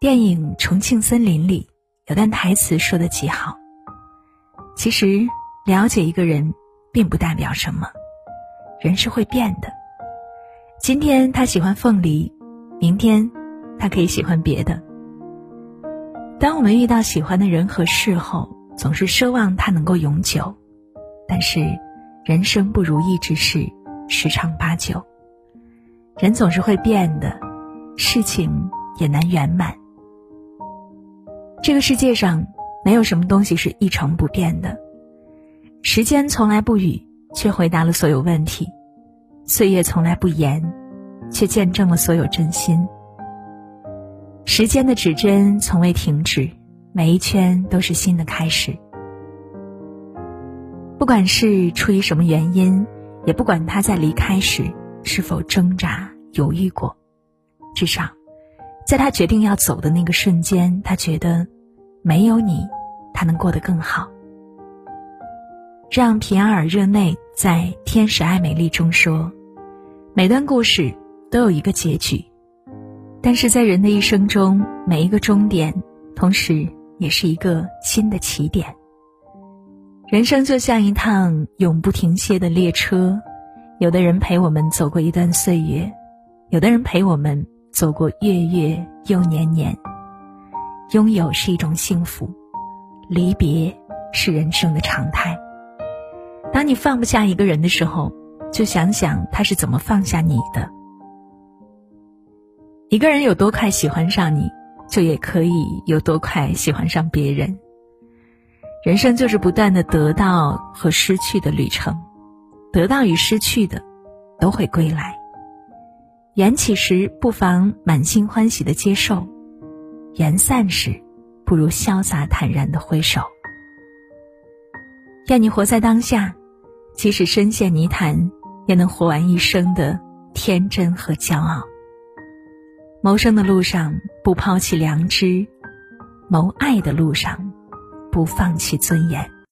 电影《重庆森林》里有段台词说的极好：“其实了解一个人，并不代表什么，人是会变的。今天他喜欢凤梨，明天他可以喜欢别的。当我们遇到喜欢的人和事后，总是奢望他能够永久，但是人生不如意之事十常八九，人总是会变的，事情也难圆满。”这个世界上没有什么东西是一成不变的，时间从来不语，却回答了所有问题；岁月从来不言，却见证了所有真心。时间的指针从未停止，每一圈都是新的开始。不管是出于什么原因，也不管他在离开时是否挣扎犹豫过，至少。在他决定要走的那个瞬间，他觉得没有你，他能过得更好。让皮埃尔·热内在《天使爱美丽》中说：“每段故事都有一个结局，但是在人的一生中，每一个终点，同时也是一个新的起点。人生就像一趟永不停歇的列车，有的人陪我们走过一段岁月，有的人陪我们。”走过月月又年年，拥有是一种幸福，离别是人生的常态。当你放不下一个人的时候，就想想他是怎么放下你的。一个人有多快喜欢上你，就也可以有多快喜欢上别人。人生就是不断的得到和失去的旅程，得到与失去的，都会归来。缘起时，不妨满心欢喜的接受；缘散时，不如潇洒坦然的挥手。愿你活在当下，即使深陷泥潭，也能活完一生的天真和骄傲。谋生的路上不抛弃良知，谋爱的路上不放弃尊严。